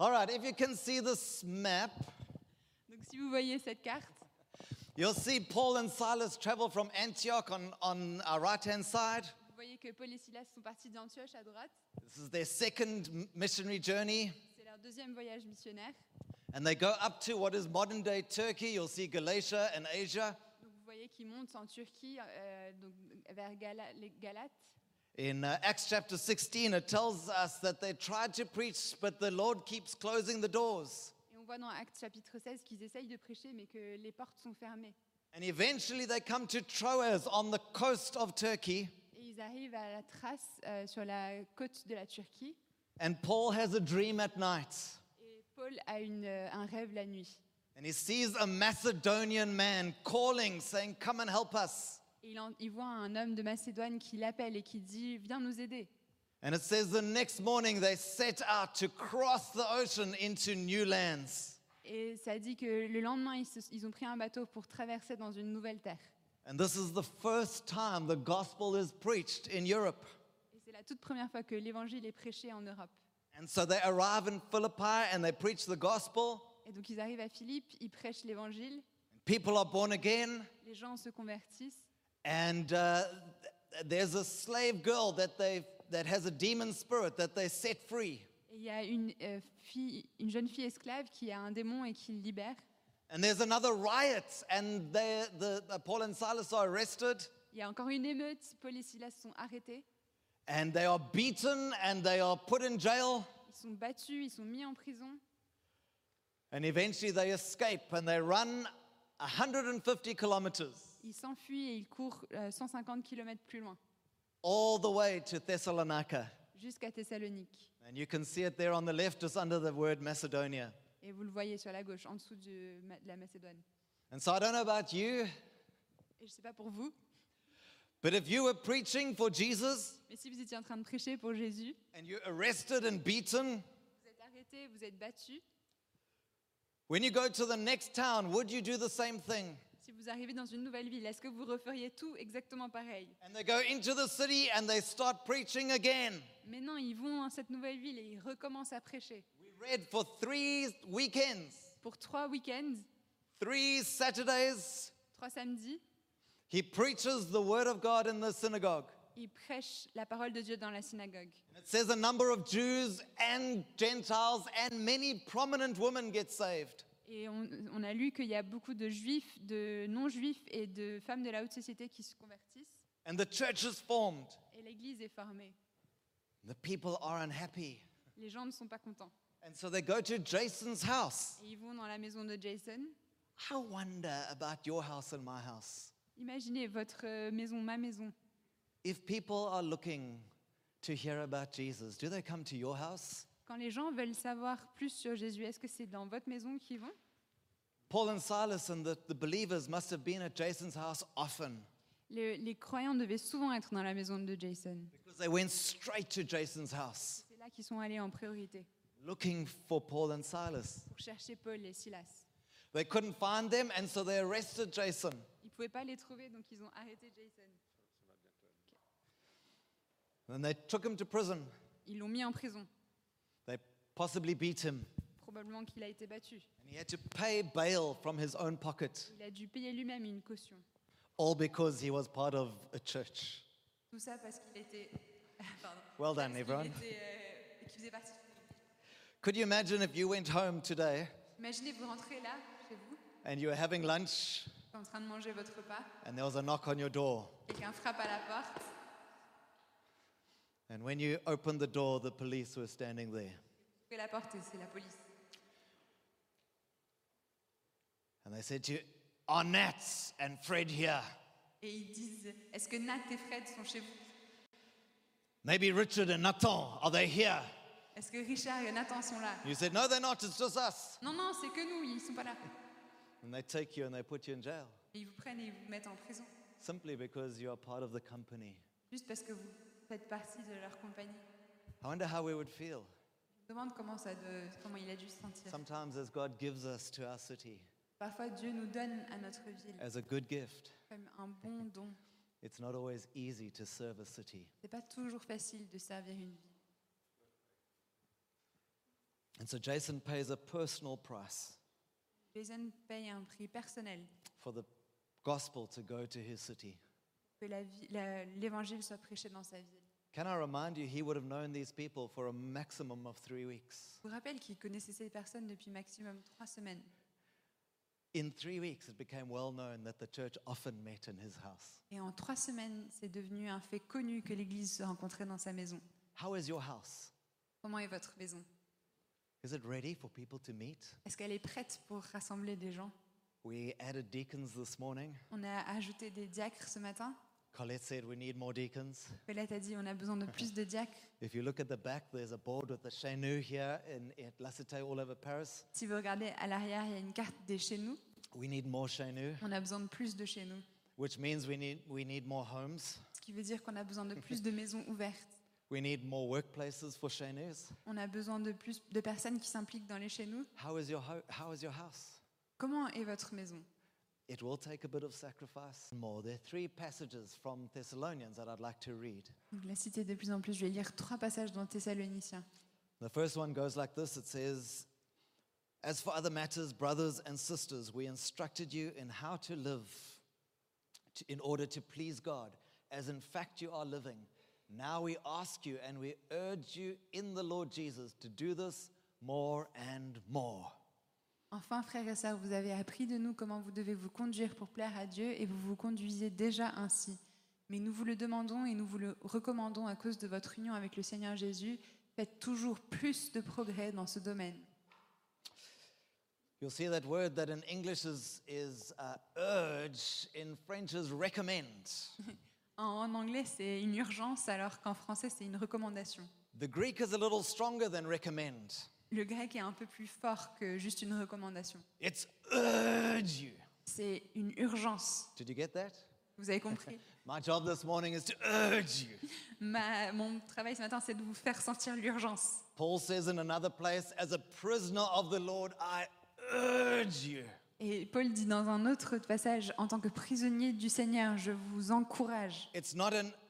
All right, if you can see this map,
Donc si vous voyez cette carte,
you'll see Paul and Silas travel from Antioch on, on our right hand side.
Vous voyez que Paul et Silas sont partis d'Antioche à droite.
This is their second missionary journey.
C'est leur deuxième voyage missionnaire.
And they go up to what is modern day Turkey. You'll see Galatia and Asia.
Donc vous voyez qu'ils montent en Turquie, euh, donc vers Gala- les Galates.
In uh, Acts chapter 16, it tells us that they tried to preach, but the Lord keeps closing the doors.
Et on voit dans Actes chapitre 16 qu'ils essayent de prêcher, mais que les portes sont fermées.
And eventually they come to Troas on the coast of Turkey.
Ils arrivent à la trace euh, sur la côte de la Turquie.
And Paul has a dream at night.
Et Paul a une, euh, un rêve la nuit.
And he sees a Macedonian man calling, saying, Come and help us.
Et il, en- il voit un homme de Macédoine qui l'appelle et qui dit Viens nous aider.
And it says the next morning they set out to cross the ocean into new lands.
Et ça dit que le lendemain, ils, se- ils ont pris un bateau pour traverser dans une nouvelle terre.
And this is the first time the gospel is preached in Europe.
Et c'est la toute première fois que l'évangile est prêché en Europe.
And so they arrive in Philippi and they preach the gospel.
Et donc ils arrivent à Philippe, ils prêchent l'évangile,
People are born again.
les gens se convertissent.
And uh, th- there's a slave girl that, they, that has a demon spirit that they set free.
Et il y a une, euh, fille, une jeune fille esclave qui a un démon et qui le libère.
And there's another riot, and they, the, the Paul and Silas are arrested,
Il y a encore une émeute, Paul et Silas sont arrêtés,
and they are beaten, and they are put in jail.
ils sont battus, ils sont mis en prison.
And eventually they escape, and they run 150 kilometers
Ils s'enfuient et ils courent euh, 150 km plus loin,
all the way to Thessalonica.
jusqu'à Thessalonique.
And you can see it there on the left, just under the word Macedonia.
Et vous le voyez sur la gauche, en dessous de, la Macédoine.
And so I don't know about you,
Et je ne sais pas pour vous,
but if you were preaching for Jesus
mais si vous étiez en train de prêcher pour Jésus,
and you're arrested and beaten,
vous êtes arrêtés, vous êtes battus,
when you go to the next town, would you do the same thing?
si vous arrivez dans une nouvelle ville, est-ce que vous referiez tout exactement pareil?
And they go into the city and they start preaching again.
Mais non, ils vont dans cette nouvelle ville et ils recommencent à prêcher.
Read for three weekends,
Pour trois week-ends,
three Saturdays,
trois samedis,
He preaches the word of God in the synagogue.
Il prêche la parole de Dieu dans la synagogue.
It says a number of Jews and Gentiles and many prominent women get saved.
Et on, on a lu qu'il y a beaucoup de juifs, de non-juifs et de femmes de la haute société qui se convertissent.
And the church is formed.
Et l'église est formée.
The people are unhappy.
Les gens ne sont pas contents.
And so they go to Jason's house.
Et ils vont dans la maison de Jason.
I wonder about your house and my house.
Imaginez votre euh, maison, ma maison.
If people are looking to hear about Jesus, do they come to your house?
Quand les gens veulent savoir plus sur Jésus, est-ce que c'est dans votre maison qu'ils vont?
Paul and Silas and the, the believers must have been at Jason's house often
Le- Les croyants devaient souvent être dans la maison de Jason.
because they went straight to Jason's house
C'est là qu'ils sont allés en priorité
looking for Paul and Silas.
pour chercher Paul et Silas.
They couldn't find them, and so they arrested Jason.
Ils ne pouvaient pas les trouver, donc ils ont arrêté Jason.
And they took him to prison.
Ils l'ont mis en prison.
They possibly beat him.
Probablement qu'il a été battu.
And he had to pay bail from his own pocket,
Il a dû payer lui-même une caution.
all because he was part of a church.
Tout ça parce qu'il était. [LAUGHS] Pardon.
Well done,
Parce qu'il
everyone.
était, euh, qu'il faisait partie.
Could you imagine if you went home today
Imaginez, vous rentrez là, chez vous,
and you were having lunch
en train de manger votre repas,
and there was a knock on your door?
quelqu'un frappe à la porte,
And when you opened the door, the police were standing there.
vous la porte et c'est la police.
And they said to you, Are Nats and Fred here?
Et ils disent Est-ce que Nat et Fred sont chez vous?
Maybe Richard and Nathan, are they here?
Est-ce que Richard et Nathan sont là?
You said, No, they're not, it's just us.
Non, non, c'est que nous, ils sont pas là.
And they take you and they put you in jail
Et ils vous prennent et ils vous mettent en prison.
simply because you are part of the company.
Juste parce que vous faites partie de leur compagnie.
I wonder how we would feel
Je me demande comment, ça de- comment il a dû se sentir.
sometimes as God gives us to our city
Parfois, Dieu nous donne à notre ville
as a good gift.
comme un bon don.
It's not always easy to serve a city.
C'est pas toujours facile de servir une ville.
And so Jason pays a personal price
Jason paye un prix personnel
for the gospel to go to his city.
que la vie- la- l'évangile soit prêché dans sa ville.
Can I remind you, he would have known these people for a maximum of three weeks.
Je vous rappelle qu'il connaissait ces personnes depuis maximum trois semaines.
In three weeks, it became well known that the church often met in his house.
Et en trois semaines, c'est devenu un fait connu que l'Église se rencontrait dans sa maison.
How is your house?
Comment est votre maison? Est-ce qu'elle est prête pour rassembler des gens?
We added deacons this morning.
On a ajouté des diacres ce matin.
Colette said we need more deacons.
Colette a dit on a besoin de plus de diacres.
If you look at the back, there's a board with the Chenu here in, at La Cité all over Paris.
Si vous regardez à l'arrière, il y a une carte des chez nous.
We need more Chenu,
On a besoin de plus de chez nous.
which means we need, we need more homes.
Ce qui veut dire qu'on a besoin de plus de maisons ouvertes.
We need more workplaces for.
On a besoin de plus de personnes qui s'impliquent dans les chez nous.
How is your, ho- how is your house?
Comment est votre maison?
It will take a bit of sacrifice. More. There are three passages from Thessalonians that I'd like to read.
Donc, La cité de plus en plus. Je vais lire trois passages dans Thessaloniciens.
The first one goes like this it says, As for other matters, brothers and sisters, we instructed you in how to live to- in order to please God, as in fact you are living. Now we ask you and we urge you in the Lord Jesus to do this more and more.
Enfin, frères et sœurs, vous avez appris de nous comment vous devez vous conduire pour plaire à Dieu et vous vous conduisez déjà ainsi. Mais nous vous le demandons et nous vous le recommandons à cause de votre union avec le Seigneur Jésus. Faites toujours plus de progrès dans ce domaine.
You'll see that word that in English is, is uh, urge, in French is recommend. [LAUGHS]
En anglais, c'est une urgence, alors qu'en français, c'est une recommandation.
The Greek is a little stronger than recommend.
Le grec est un peu plus fort que juste une recommandation.
It's urge you.
C'est une urgence.
Did you get that?
Vous avez compris? [LAUGHS]
My job this morning is to urge you.
Ma- Mon travail ce matin, c'est de vous faire sentir l'urgence.
Paul says in another place, as a prisoner of the Lord, I urge you.
Et Paul dit dans un autre passage, en tant que prisonnier du Seigneur, je vous encourage.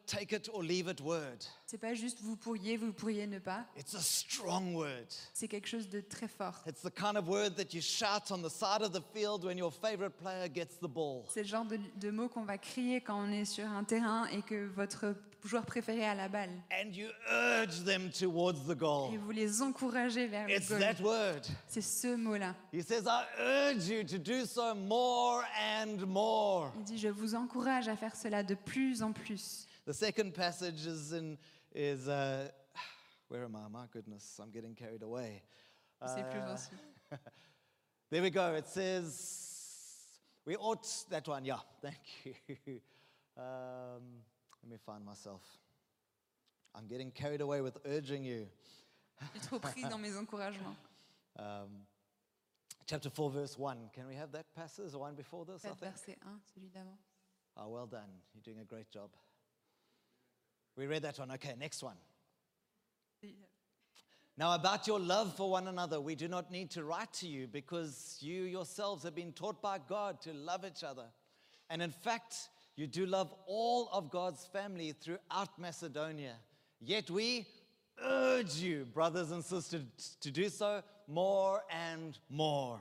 Take it or leave it word.
C'est pas juste vous pourriez, vous pourriez ne pas.
It's a strong word.
C'est quelque chose de très fort.
It's the kind of word that you shout on the side of the field when your favorite player gets the ball.
C'est le genre de, de mots qu'on va crier quand on est sur un terrain et que votre joueur préféré a la balle.
And you urge them towards the goal.
Et vous les encouragez vers le
It's
goal.
that word.
C'est ce mot-là.
He says, I urge you to do so more and more.
Il dit, je vous encourage à faire cela de plus en plus.
The second passage is in, is, uh, [SIGHS] where am I? My goodness, I'm getting carried away.
Je sais plus où
Uh. [LAUGHS] There we go. It says, we ought, that one, yeah, [LAUGHS] thank you. Um, let me find myself. I'm getting carried away with urging you.
Je trop pris dans mes [LAUGHS] encouragements.
Um, chapter 4, verse 1. Can we have that passage, the one before this? I think?
verset 1, celui d'avant.
Oh, well done. You're doing a great job. We read that one. Okay, next one. Now, about your love for one another, we do not need to write to you because you yourselves have been taught by God to love each other. And in fact, you do love all of God's family throughout Macedonia. Yet we urge you, brothers and sisters, to do so more and more.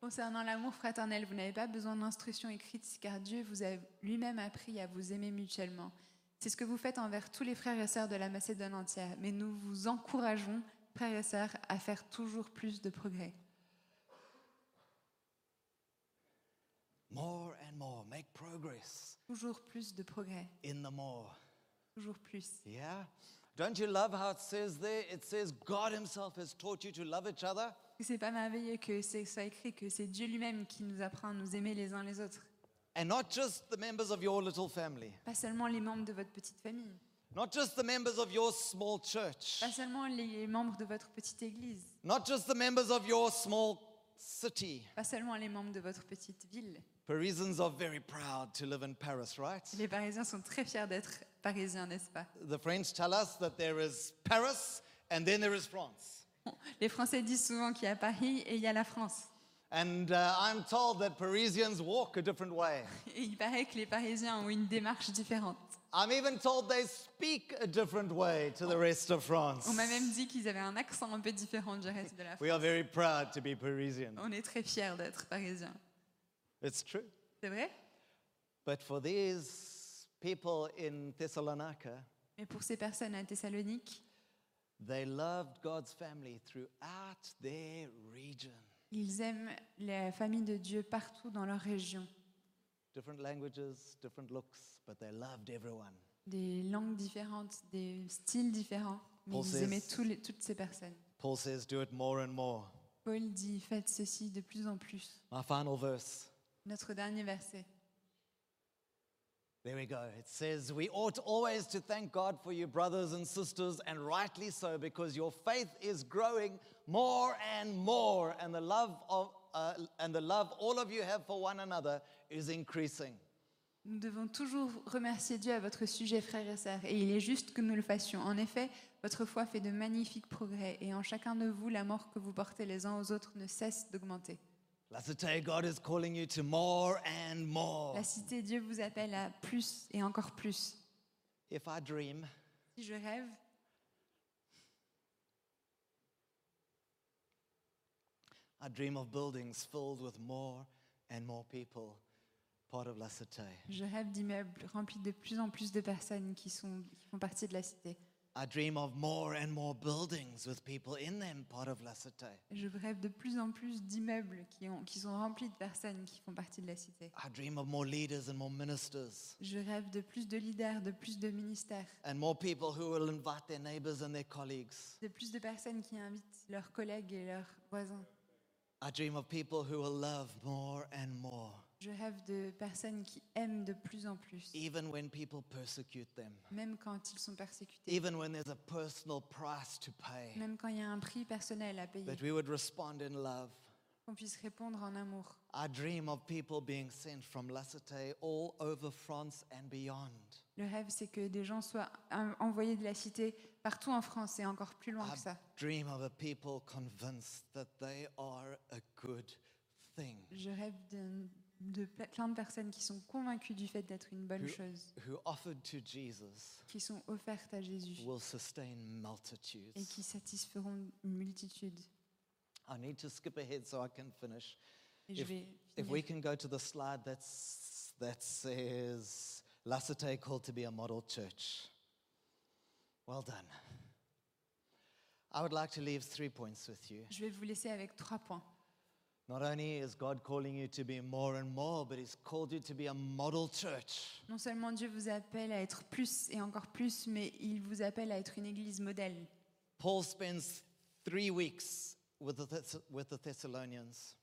Concernant l'amour fraternel, vous n'avez pas besoin d'instructions écrites car Dieu vous a lui-même appris à vous aimer mutuellement. C'est ce que vous faites envers tous les frères et sœurs de la Macédoine entière, mais nous vous encourageons, frères et sœurs, à faire toujours plus de progrès.
More and more. Make progress
Toujours plus de progrès,
in the more.
toujours plus.
Yeah? Don't you love how it says there? It says God Himself has taught you to love each other?
C'est pas merveilleux que c'est soit écrit que c'est Dieu lui-même qui nous apprend à nous aimer les uns les autres.
And not just the members of your little family,
Pas seulement les membres de votre petite famille,
not just the members of your small church,
pas seulement les membres de votre petite église,
not just the members of your small city.
pas seulement les membres de votre petite ville.
Parisians are very proud to live in Paris, right?
Les Parisiens sont très fiers d'être Parisiens, n'est-ce pas?
The French tell us that there is Paris and then there is France.
Les Français disent souvent qu'il y a Paris et il y a la France.
And uh, I'm told that Parisians walk a different way.
Et il paraît que les Parisiens ont une démarche différente.
I'm even told they speak a different way to the rest of France.
On m'a même dit qu'ils avaient un accent un peu différent du reste de la France.
We are very proud to be Parisian.
On est très fiers d'être Parisiens.
It's true.
C'est vrai?
But for these people in Thessalonica,
Mais pour ces personnes à Thessalonique,
they loved God's family throughout their region.
Ils aiment la famille de Dieu partout dans leur région.
Different languages, different looks, but they loved everyone.
Des langues différentes, des styles différents, mais
Paul
ils
says-
aimaient tous les- toutes ces personnes.
Paul says, do it more and more.
Paul dit Faites ceci de plus en plus.
My final verse.
Notre dernier verset.
There we go. It says, We ought always to thank God for you, brothers and sisters, and rightly so, because your faith is growing more and more, and the love of uh, and the love all of you have for one another is increasing.
Nous devons toujours remercier Dieu à votre sujet, frères et sœurs, et il est juste que nous le fassions. En effet, votre foi fait de magnifiques progrès, et en chacun de vous, l'amour que vous portez les uns aux autres ne cesse d'augmenter.
Lasite, God is calling you to more and more.
La cité, Dieu vous appelle à plus et encore plus.
If I dream,
Si je rêve,
I dream of buildings filled with more and more people, part of La Cité.
je rêve d'immeubles remplis de plus en plus de personnes qui, sont, qui font partie de la cité.
I dream of more and more buildings with people in them, part of La Cité.
Je rêve de plus en plus d'immeubles qui, ont- qui sont remplis de personnes qui font partie de la cité.
I dream of more leaders and more ministers,
Je rêve de plus de leaders, de plus de ministères,
and more people who will invite their neighbors and their colleagues.
de plus de personnes qui invitent leurs collègues et leurs voisins.
I dream of people who will love more and more,
Je rêve de personnes qui aiment de plus en plus,
even when people persecute them,
même quand ils sont persécutés,
even when there's a personal price to pay.
même quand il y a un prix personnel à payer,
That we would respond in love.
qu'on puisse répondre en amour.
I dream of people being sent from La Cité all over France and beyond.
Le rêve, c'est que des gens soient en- envoyés de la cité partout en France et encore plus loin que ça. Je rêve de de ple- plein de personnes qui sont convaincues du fait d'être une bonne
who,
chose,
who offered to Jesus
qui sont offertes à Jésus
will sustain
et
multitudes.
qui satisferont une multitude.
I need to skip ahead so I can finish. If-
vais
If we can go to the slide that's, that says La Cité called to be a model church. Well done. I would like to leave three points with you.
Je vais vous laisser avec trois points.
Not only is God calling you to be more and more, but He's called you to be a model church.
Non seulement Dieu vous appelle à être plus et encore plus, mais il vous appelle à être une église modèle.
Paul spends three weeks with the, Thess- with the Thessalonians.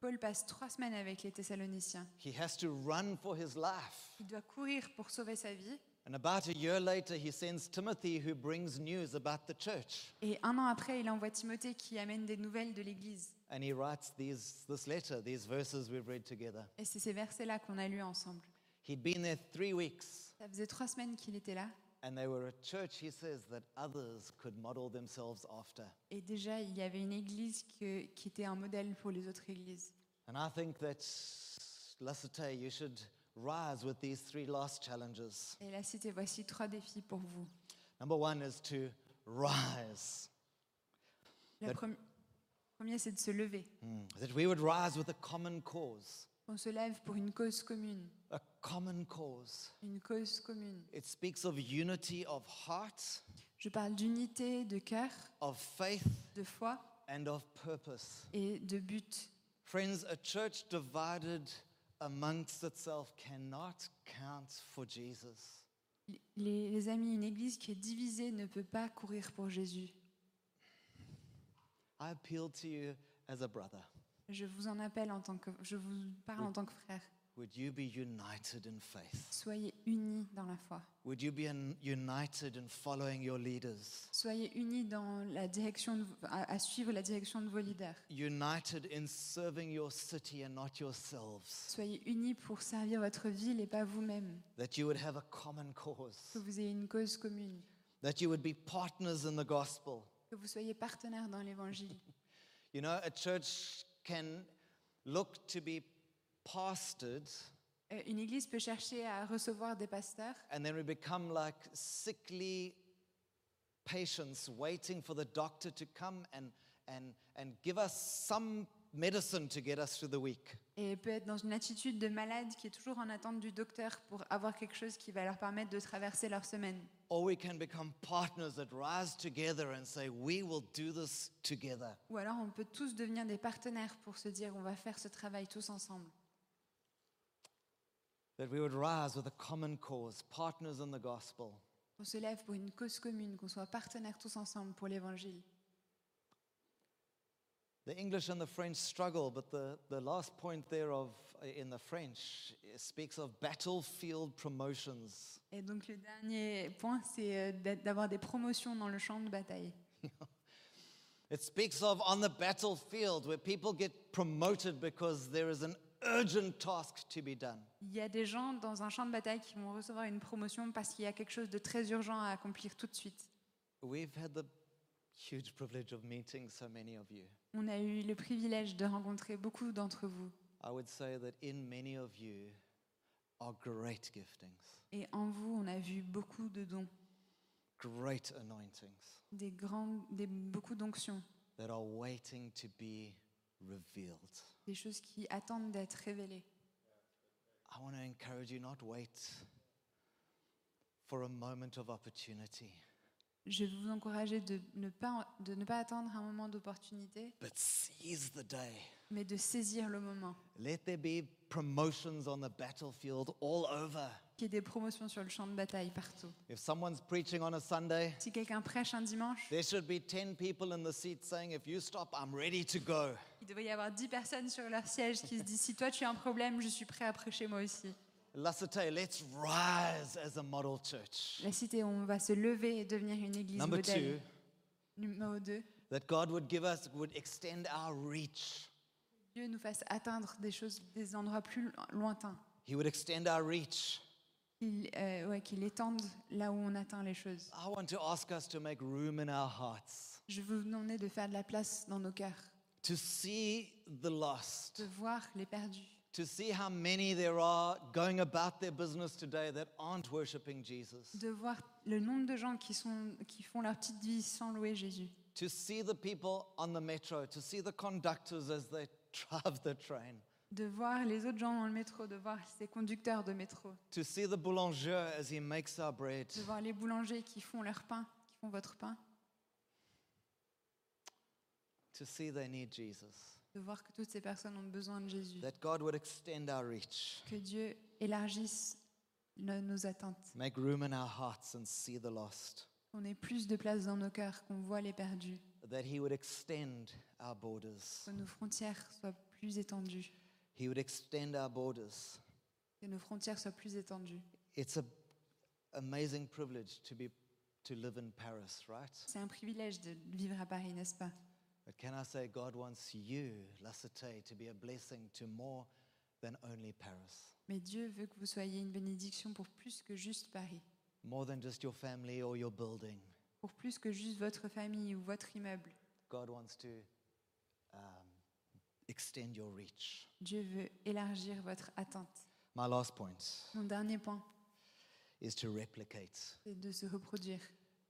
Paul passe trois semaines avec les Thessaloniciens.
He has to run for his life.
Il doit courir pour sauver sa vie.
And about a year later, he sends Timothy, who brings news about the church.
Et un an après, il envoie Timothée qui amène des nouvelles de l'église.
And he writes these, this letter, these verses we've read together.
Et c'est ces versets-là qu'on a lus ensemble.
He'd been there three weeks,
Ça faisait trois semaines qu'il était là.
And they were a church, he says, that others could model themselves after.
Et déjà, il y avait une église que- qui était un modèle pour les autres églises.
And I think that, La Cité, you should rise with these three last challenges.
Et cité, voici trois défis pour vous.
Number one is to rise,
Le
That-
premier, c'est de se lever.
Mm, that we would rise with a common cause.
On se lève pour une cause commune.
A common cause.
Une cause commune.
It speaks of unity of heart,
Je parle d'unité, de cœur,
of faith,
de foi
and of purpose.
et de but.
Friends, a church divided amongst itself cannot count for Jesus.
Les, les amis, une église qui est divisée ne peut pas courir pour Jésus.
I appeal to you as a brother.
Je vous en appelle en tant que, je vous parle en tant que frère.
Would you be united in faith?
Soyez unis dans la foi.
Would you be un- united in following your leaders?
Soyez unis dans la direction de- à, à suivre la direction de vos leaders.
United in serving your city and not yourselves?
Soyez unis pour servir votre ville et pas vous-même.
That you would have a common cause?
Que vous ayez une cause commune.
That you would be partners in the gospel?
Que vous soyez partenaires dans l'évangile. [LAUGHS]
You know, a church can look to be pastored,
Une église peut chercher à recevoir des pasteurs
and then we become like sickly patients waiting for the doctor to come and, and, and give us some medicine to get us through the week.
et peut être dans une attitude de malade qui est toujours en attente du docteur pour avoir quelque chose qui va leur permettre de traverser leur semaine.
Or we can become partners that rise together and say, We will do this together.
Ou alors on peut tous devenir des partenaires pour se dire on va faire ce travail tous ensemble.
That we would rise with a common cause, partners in the gospel.
On se lève pour une cause commune, qu'on soit partenaires tous ensemble pour l'évangile.
The English and the French struggle, but the, the last point there of in the French speaks of battlefield promotions.
Et donc le dernier point, c'est euh, d'a- d'avoir des promotions dans le champ de bataille. [LAUGHS]
It speaks of on the battlefield where people get promoted because there is an urgent task to be done.
Il y a des gens dans un champ de bataille qui vont recevoir une promotion parce qu'il y a quelque chose de très urgent à accomplir tout de suite.
We've had the huge privilege of meeting so many of you.
On a eu le privilège de rencontrer beaucoup d'entre vous.
I would say that in many of you are great giftings,
Et en vous, on a vu beaucoup de dons,
great anointings
des grands, des, beaucoup d'onctions,
that are waiting to be revealed.
des choses qui attendent d'être révélées.
I want to encourage you not wait for a moment of opportunity,
Je vais vous encourager de ne pas, de ne pas attendre un moment d'opportunité,
but seize the day.
mais de saisir le moment.
Let there be promotions on the battlefield all over.
Qu'il y ait des promotions sur le champ de bataille partout.
If someone's preaching on a Sunday,
Si quelqu'un prêche un dimanche,
there should be 10 people in the seat saying, If you stop, I'm ready to go.
Il devrait y avoir 10 personnes sur leur siège qui se disent Si toi tu as un problème, je suis prêt à prêcher moi aussi.
La Cité, let's rise as a model church.
La cité, on va se lever et devenir une église
Number
modèle.
two,
Numéro 2,
that God would give us, would extend our reach.
Dieu nous fasse atteindre des choses, des endroits plus lo- lointains.
He would extend our reach.
Qu'il euh, ouais, qu'il étende là où on atteint les choses.
I want to ask us to make room in our hearts,
Je veux vous demander de faire de la place dans nos cœurs,
to see the lost,
de voir les perdus,
to see how many there are going about their business today that aren't worshiping Jesus.
de voir le nombre de gens qui, sont, qui font leur petite vie sans louer Jésus,
To see the people on the metro, to see the conductors as they [LAUGHS] drive the train,
de voir les autres gens dans le métro, de voir ces conducteurs de métro,
to see the boulanger as he makes our bread,
de voir les boulangers qui font leur pain, qui font votre pain,
to see they need Jesus.
de voir que toutes ces personnes ont besoin de Jésus,
That God would extend our reach,
que Dieu élargisse no- nos attentes,
make room in our hearts and see the lost,
qu'on ait plus de place dans nos cœurs, qu'on voit les perdus,
that He would extend our borders.
que nos frontières soient plus étendues,
He would extend our borders.
que nos frontières soient plus étendues.
It's an amazing privilege to be to live in Paris, right?
C'est un privilège de vivre à Paris, n'est-ce pas?
But can I say God wants you, La Cité, to be a blessing to more than only Paris,
Mais Dieu veut que vous soyez une bénédiction pour plus que juste Paris,
more than just your family or your building.
pour plus que juste votre famille ou votre immeuble.
God wants to um, extend your reach.
Dieu veut élargir votre attente.
My last point
Mon dernier point,
is to replicate,
c'est de se reproduire,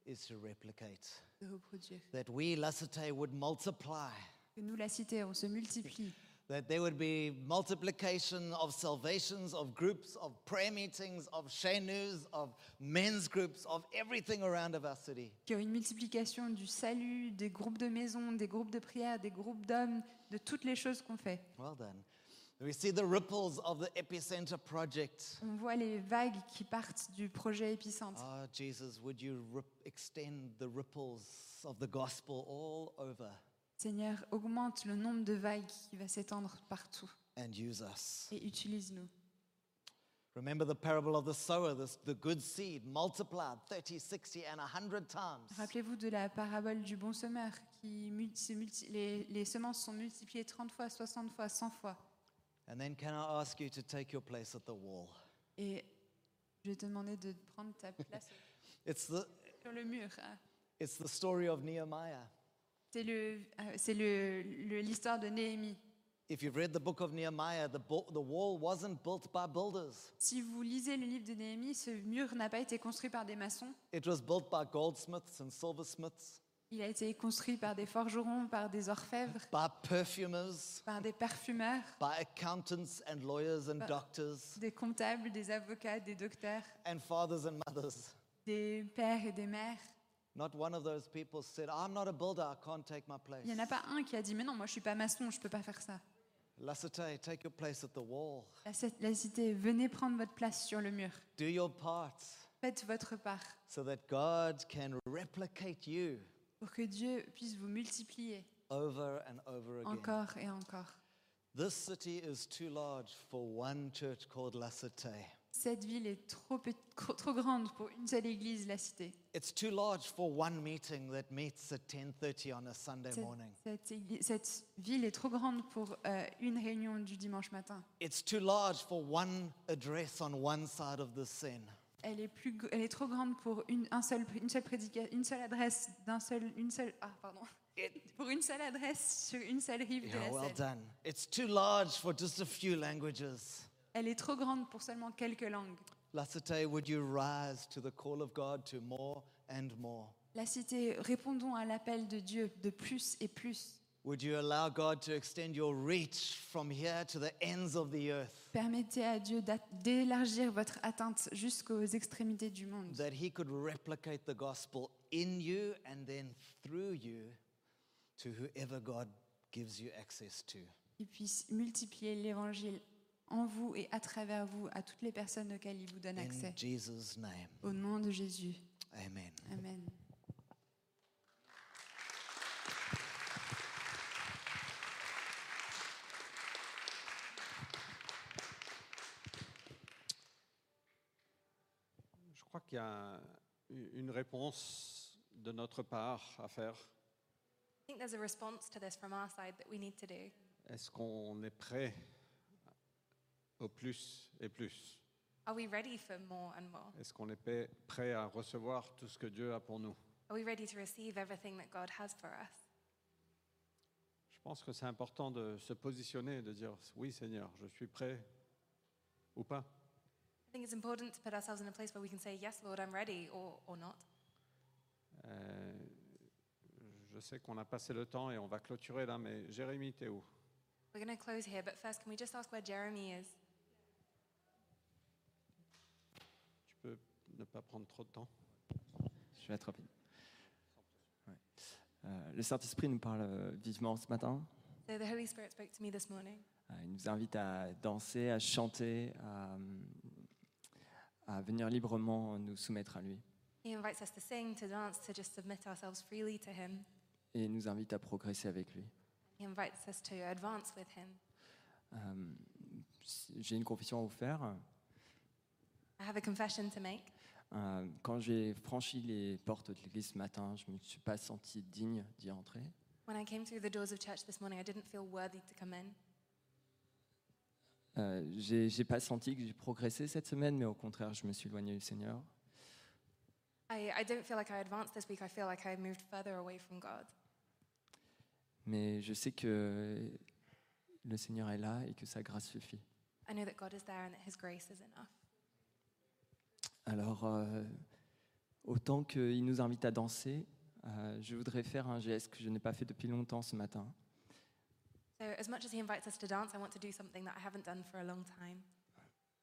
is to replicate.
de reproduire.
That we, La Cité, would multiply,
Que nous, la cité, on se multiplie,
that there would be multiplication of salvations, of groups, of prayer meetings, of shenus, of men's groups, of everything around of our city.
qu'il y a une multiplication du salut, des groupes de maison, des groupes de prière, des groupes d'hommes, de toutes les choses qu'on fait.
Well done. We see the ripples of the Epicenter project.
On voit les vagues qui partent du projet épicentre.
Oh, Jesus, would you extend the ripples of the gospel all over?
Seigneur, augmente le nombre de vagues qui va s'étendre partout
and use us?
et utilise-nous.
Remember the parable of the sower, this, the good seed multiplied 30, 60, and 100 times.
Rappelez-vous de la parabole du bon semeur qui multi- multi- les, les semences sont multipliées 30 fois, 60 fois, 100 fois.
And then, can I ask you to take your place at the wall?
Et je vais te demander de prendre ta place [LAUGHS]
It's the,
sur le mur. hein.
it's the story of Nehemiah.
C'est le- euh, c'est le- le- l'histoire de Néhémie.
If you've read the book of Nehemiah, the, bo- the wall wasn't built by builders,
Si vous lisez le livre de Néhémie, ce mur n'a pas été construit par des maçons.
it was built by goldsmiths and silversmiths,
Il a été construit par des forgerons, par des orfèvres,
by perfumers,
par des parfumeurs,
by accountants and lawyers and doctors,
des comptables, des avocats, des docteurs,
and fathers and mothers.
des pères et des mères.
Not one of those people said, I'm not a builder, I can't take my place.
Il n'y en a pas un qui a dit Mais non, moi je suis pas maçon, je peux pas faire ça.
La Cité, take your place at the wall.
La, ci- la cité, venez prendre votre place sur le mur.
Do your part
Faites votre part
so that God can replicate you
pour que Dieu puisse vous multiplier
over and over again.
encore et encore.
This city is too large for one church called La Cité.
Cette ville est trop, grande pour une seule église, la cité.
It's too large for one meeting that meets at 10:30 on a Sunday
Cette,
morning.
cette église- cette ville est trop grande pour euh, une réunion du dimanche matin.
It's too large for one address on one side of the Seine.
Elle est, plus, elle est trop grande pour une, un seul, une, seule prédica- une seule adresse d'un seul, une seule, ah, pardon, [LAUGHS] pour une seule adresse sur une seule rive de
yeah,
la
well
Seine.
done. It's too large for just a few languages.
Elle est trop grande pour seulement quelques langues.
La Cité, would you rise to the call of God to more and more?
La cité, répondons à l'appel de Dieu de plus et plus.
Would you allow God to extend your reach from here to the ends of the earth?
Permettez à Dieu d'élargir votre atteinte jusqu'aux extrémités du monde,
That He could replicate the gospel in you and then through you to whoever God gives you access to.
qu'il puisse multiplier l'évangile en vous et à travers vous à toutes les personnes auxquelles il vous donne
In
accès.
Jesus' name.
Au nom de Jésus.
Amen.
Amen.
Qu'il y a une réponse de notre part à faire?
I think there's a response to this from our side that we need to do.
Est-ce qu'on est prêt au plus et plus?
Are we ready for more and more?
Est-ce qu'on est prêt à recevoir tout ce que Dieu a pour nous?
Are we ready to receive everything that God has for us?
Je pense que c'est important de se positionner, de dire oui Seigneur, je suis prêt ou pas.
I think it's important to put ourselves in a place where we can say, Yes, Lord, I'm ready, or, or not.
Euh, je sais qu'on a passé le temps et on va clôturer là, mais Jérémie, t'es où?
We're going to close here, but first, can we just ask where Jeremy is?
Tu peux ne pas prendre trop de temps?
Je vais être rapide. Ouais. Euh, le Saint-Esprit nous parle euh, vivement ce matin.
So the Holy Spirit spoke to me this morning.
Euh, il nous invite à danser, à chanter, à, à venir librement nous soumettre à lui.
He invites us to sing, to dance, to just submit ourselves freely to Him.
Et il nous invite à progresser avec lui.
He invites us to advance with Him.
Euh, J'ai une confession à vous faire.
I have a confession to make.
Euh, quand j'ai franchi les portes de l'église ce matin, je ne me suis pas senti digne d'y entrer.
When I came through the doors of church this morning, I didn't feel worthy to come in.
Euh, j'ai pas senti que j'ai progressé cette semaine, mais au contraire, je me suis éloigné du Seigneur.
I, I don't feel like I advanced this week. I feel like I moved further away from God.
Mais je sais que le Seigneur est là et que sa grâce suffit.
I know that God is there and that His grace is enough.
Alors, euh, autant qu'il nous invite à danser, euh, je voudrais faire un geste que je n'ai pas fait depuis longtemps ce matin.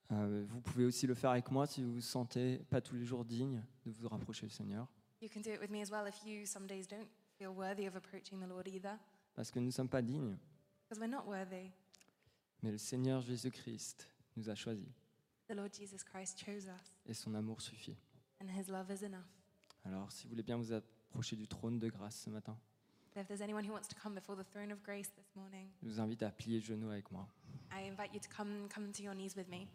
Vous pouvez aussi le faire avec moi si vous vous sentez pas tous les jours digne de vous rapprocher du Seigneur.
You can do it with me as well if you some days don't feel worthy of approaching the Lord either,
Parce que nous ne sommes pas dignes,
because we're not worthy.
mais le Seigneur Jésus-Christ nous a choisis
The Lord Jesus Christ chose us,
et son amour suffit.
and His love is enough.
Alors, si vous voulez bien vous approcher du trône de grâce ce matin,
if there's anyone who wants to come before the throne of grace this morning,
je vous invite à plier le genou avec moi.
I invite you to come come to your knees with me.